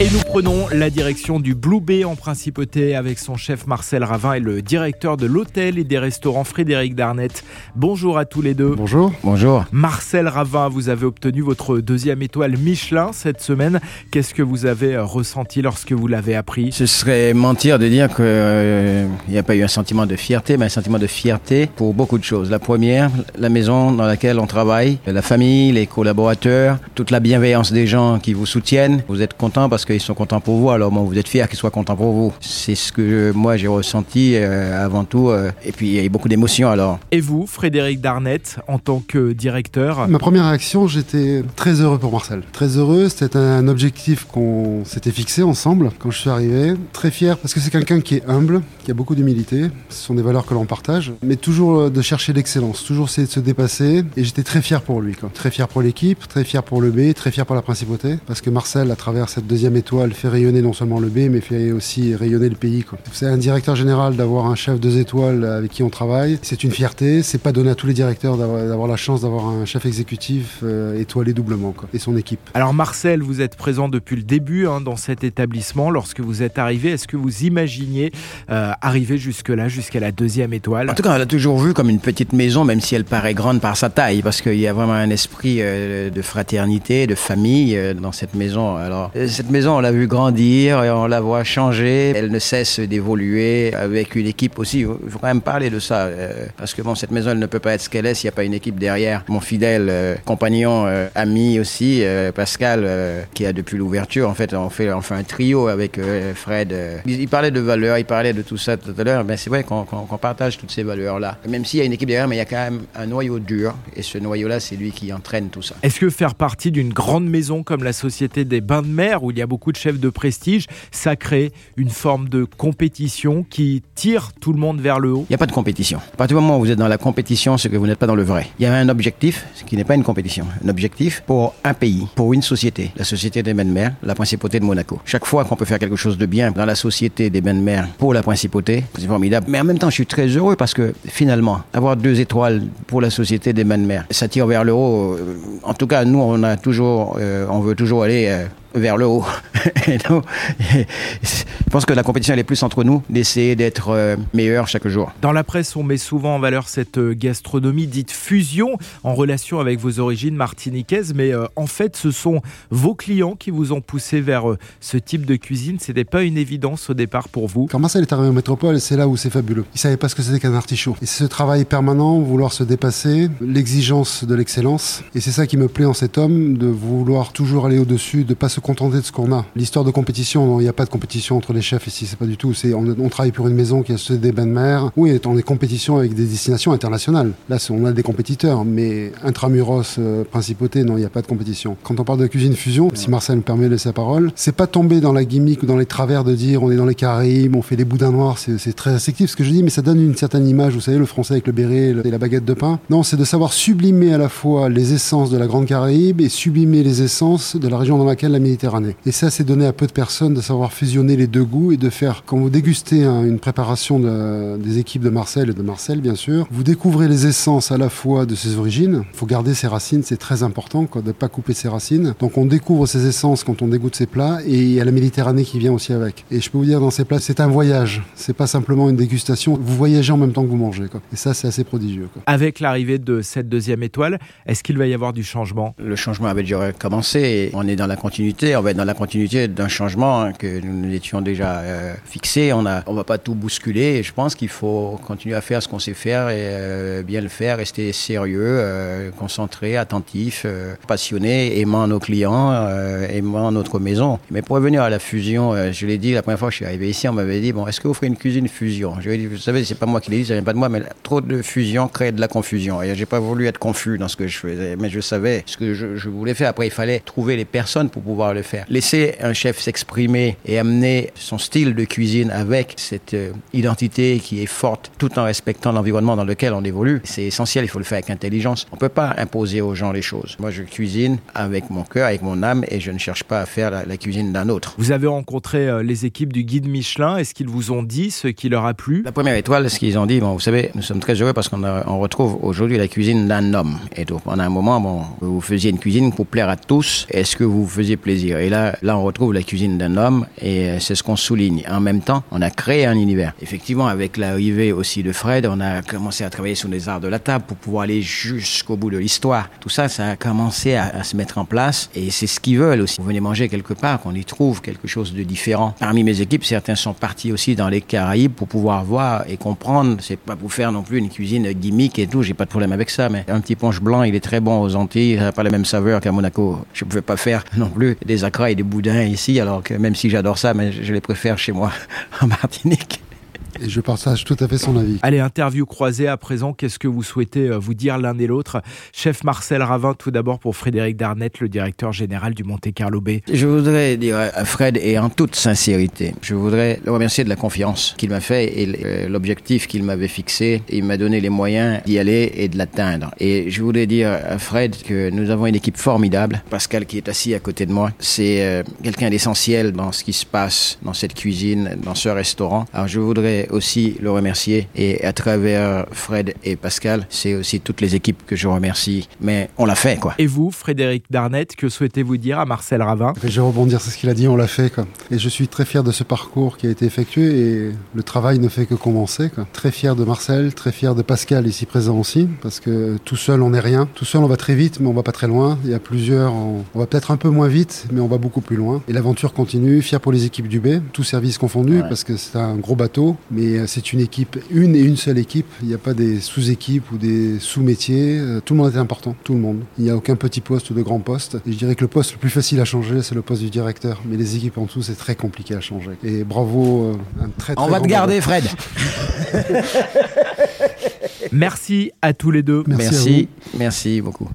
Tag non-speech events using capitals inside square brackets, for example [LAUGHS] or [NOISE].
Et nous prenons la direction du Blue Bay en principauté avec son chef Marcel Ravin et le directeur de l'hôtel et des restaurants Frédéric Darnette. Bonjour à tous les deux. Bonjour. Bonjour. Marcel Ravin, vous avez obtenu votre deuxième étoile Michelin cette semaine. Qu'est-ce que vous avez euh, ressenti lorsque vous l'avez appris? Ce serait mentir de dire qu'il n'y a pas eu un sentiment de fierté, mais un sentiment de fierté pour beaucoup de choses. La première, la maison dans laquelle on travaille, la famille, les collaborateurs, toute la bienveillance des gens qui vous soutiennent. Vous êtes content parce qu'ils sont contents pour vous, alors bon, vous êtes fiers qu'ils soient contents pour vous. C'est ce que moi j'ai ressenti euh, avant tout. euh, et puis il y a eu beaucoup d'émotions alors. Et vous, Frédéric Darnette, en tant que directeur? Ma première réaction, j'étais très heureux pour Marcel. Très heureux, c'était un objectif qu'on s'était fixé ensemble quand je suis arrivé. Très fier parce que c'est quelqu'un qui est humble, qui a beaucoup d'humilité. Ce sont des valeurs que l'on partage, mais toujours euh, de chercher l'excellence, toujours essayer de se dépasser. Et j'étais très fier pour lui, quoi. très fier pour l'équipe, très fier pour le B, très fier pour la principauté, parce que Marcel, à travers cette deuxième étoile, fait rayonner non seulement le B, mais fait aussi rayonner le pays. C'est un directeur général d'avoir un chef deux étoiles avec qui on travaille. C'est une fierté. C'est pas donné à tous les directeurs d'avoir d'avoir la chance d'avoir un chef exécutif euh, étoilé doublement, quoi, et son équipe. Alors Marcel, vous êtes présent depuis le début hein, dans cet établissement. Lorsque vous êtes arrivé, est-ce que vous imaginiez euh, arriver jusque-là, jusqu'à la deuxième étoile? En tout cas, on l'a toujours vu comme une petite maison, même si elle paraît grande par sa taille, parce qu'il y a vraiment un esprit euh, de fraternité, de famille euh, dans cette maison. Alors, euh, cette maison, on l'a vu grandir, et on la voit changer. Elle ne cesse d'évoluer avec une équipe aussi. Il faut quand même parler de ça, euh, parce que bon, cette maison, elle ne peut pas être ce qu'elle est s'il n'y a pas une équipe derrière. Mon fidèle euh, compagnon, euh, ami aussi, Pascal, qui a depuis l'ouverture, en fait, on fait, on fait un trio avec Fred. Il, parlait de valeurs, il parlait de tout ça tout à l'heure, mais c'est vrai qu'on partage toutes ces valeurs-là. Même s'il y a une équipe derrière, mais il y a quand même un noyau dur, et ce noyau-là, c'est lui qui entraîne tout ça. Est-ce que faire partie d'une grande maison comme la Société des Bains de Mer, où il y a beaucoup de chefs de prestige, ça crée une forme de compétition qui tire tout le monde vers le haut Il n'y a pas de compétition. À partir du moment où vous êtes dans la compétition, c'est que vous n'êtes pas dans le vrai. Il y a un objectif, ce qui n'est pas une compétition. Un objectif pour un pays, pour une société. La société des bains de mer, la principauté de Monaco. Chaque fois qu'on peut faire quelque chose de bien dans la société des bains de mer pour la principauté, c'est formidable. Mais en même temps, je suis très heureux parce que finalement, avoir deux étoiles pour la société des bains de mer, ça tire vers le haut. En tout cas, nous, on a toujours, euh, on veut toujours aller euh, vers le haut. [LAUGHS] Et donc, je pense que la compétition, elle est plus entre nous, d'essayer d'être euh, meilleur chaque jour. Dans la presse, on met souvent en valeur cette euh, gastronomie dite fusion en relation avec vos origines martiniquaises, mais euh, en fait, ce sont vos clients qui vous ont poussé vers euh, ce type de cuisine. C'était pas une évidence au départ pour vous. Quand Marcel est arrivé en métropole, c'est là où c'est fabuleux. Il savait pas ce que c'était qu'un artichaut. Et c'est ce travail permanent, vouloir se dépasser, l'exigence de l'excellence. Et c'est ça qui me plaît en cet homme, de vouloir toujours aller au-dessus, de pas se contenter de ce qu'on a. L'histoire de compétition, il n'y a pas de compétition entre les chefs ici, c'est pas du tout. C'est on, travaille pour une maison qui a ceux des bains de mer. Oui, on est compétition avec des destinations internationales. Là, on a des compétiteurs, mais intramuros, euh, principauté, non, il n'y a pas de compétition. Quand on parle de cuisine fusion, si Marcel me permet de laisser la parole, c'est pas tomber dans la gimmick ou dans les travers de dire on est dans les Caraïbes, on fait des boudins noirs, c'est très restrictif ce que je dis, mais ça donne une certaine image, vous savez, le français avec le béret et la baguette de pain. Non, c'est de savoir sublimer à la fois les essences de la Grande Caraïbe et sublimer les essences de la région dans laquelle la Méditerranée. Et ça, c'est donné à peu de personnes de savoir fusionner les deux goûts et de faire, quand vous dégustez hein, une préparation de- des équipes de Marcel et de Marcel, bien sûr, vous découvrez les essences à la fois de ses origines. Il faut garder ses racines, c'est très important, quoi, de ne pas couper ses racines. Donc on découvre ses essences quand on dégoûte ses plats et il y a la Méditerranée qui vient aussi avec. Et je peux vous dire, dans ces plats, c'est un voyage. C'est pas simplement une dégustation. Vous voyagez en même temps que vous mangez. Quoi. Et ça, c'est assez prodigieux. Quoi. Avec l'arrivée de cette deuxième étoile, est-ce qu'il va y avoir du changement? Le changement avait déjà commencé et on est dans la continuité. On va être dans la continuité d'un changement que nous étions déjà euh, fixé. On a, on va pas tout bousculer. Je pense qu'il faut continuer à faire ce qu'on sait faire et euh, bien le faire, rester sérieux, euh, concentré, attentif, euh, passionné, aimant nos clients, aimant notre maison. Mais pour revenir à la fusion, je l'ai dit la première fois que je suis arrivé ici, on m'avait dit bon, est-ce que vous ferez une cuisine fusion? Je lui ai dit, vous savez, c'est pas moi qui l'ai dit, ça vient pas de moi, mais trop de fusion crée de la confusion. Et j'ai pas voulu être confus dans ce que je faisais, mais je savais ce que je voulais faire. Après, il fallait trouver les personnes pour pouvoir le faire. Laisser un chef s'exprimer et amener son style de cuisine avec cette euh, identité qui est forte, tout en respectant l'environnement dans lequel on évolue, c'est essentiel. Il faut le faire avec intelligence. On peut pas imposer aux gens les choses. Moi, je cuisine avec mon cœur, avec mon âme, et je ne cherche pas à faire la, la cuisine d'un autre. Vous avez rencontré euh, les équipes du guide Michelin. Est-ce qu'ils vous ont dit ce qui leur a plu? La première étoile, ce qu'ils ont dit, bon, vous savez, nous sommes très heureux parce qu'on on retrouve aujourd'hui la cuisine d'un homme. Et donc, pendant un moment, bon, vous faisiez une cuisine pour plaire à tous. Est-ce que vous faisiez plaisir Et là, là, on retrouve la cuisine d'un homme et euh, c'est ce qu'on souligne. En même temps, on a créé un univers. Effectivement, avec l'arrivée aussi de Fred, on a commencé à travailler sur les arts de la table pour pouvoir aller jusqu'au bout de l'histoire. Tout ça, ça a commencé à, se mettre en place et c'est ce qu'ils veulent aussi. Vous venez manger quelque part, qu'on y trouve quelque chose de différent. Parmi mes équipes, certains sont partis aussi dans les Caraïbes pour pouvoir voir et comprendre. C'est pas pour faire non plus une cuisine gimmick et tout. J'ai pas de problème avec ça, mais un petit punch blanc, il est très bon aux Antilles. Ça n'a pas la même saveur qu'à Monaco. Je pouvais pas faire non plus des acras et des boudins ici, alors que même si j'adore ça, mais je les préfère chez moi [LAUGHS] en Martinique. Et je partage tout à fait son avis. Allez, interview croisée à présent. Qu'est-ce que vous souhaitez euh, vous dire l'un et l'autre? Chef Marcel Ravin, tout d'abord pour Frédéric Darnette, le directeur général du Monte Carlo Bay. Je voudrais dire à Fred, et en toute sincérité, je voudrais le remercier de la confiance qu'il m'a fait et euh, l'objectif qu'il m'avait fixé. Il m'a donné les moyens d'y aller et de l'atteindre. Et je voudrais dire à Fred que nous avons une équipe formidable. Pascal qui est assis à côté de moi, c'est euh, quelqu'un d'essentiel dans ce qui se passe dans cette cuisine, dans ce restaurant. Alors je voudrais aussi le remercier et à travers Fred et Pascal, c'est aussi toutes les équipes que je remercie. Mais on l'a fait, quoi. Et vous, Frédéric Darnette, que souhaitez-vous dire à Marcel Ravin? Je vais rebondir sur ce qu'il a dit, on l'a fait. Quoi. Et je suis très fier de ce parcours qui a été effectué et le travail ne fait que commencer. Quoi. Très fier de Marcel, très fier de Pascal ici présent aussi, parce que tout seul on n'est rien. Tout seul on va très vite, mais on va pas très loin. Il y a plusieurs, on, on va peut-être un peu moins vite, mais on va beaucoup plus loin. Et l'aventure continue, fier pour les équipes du B, tous services confondus, Ouais. parce que c'est un gros bateau, mais euh, c'est une équipe, une et une seule équipe. Il n'y a pas des sous-équipes ou des sous-métiers. Euh, Tout le monde est important, tout le monde. Il n'y a aucun petit poste ou de grand poste. Et je dirais que le poste le plus facile à changer, c'est le poste du directeur. Mais les équipes en dessous, c'est très compliqué à changer. Et bravo, euh, un très très On va te garder, bravo. Fred. Merci à tous les deux. Merci à merci, merci beaucoup.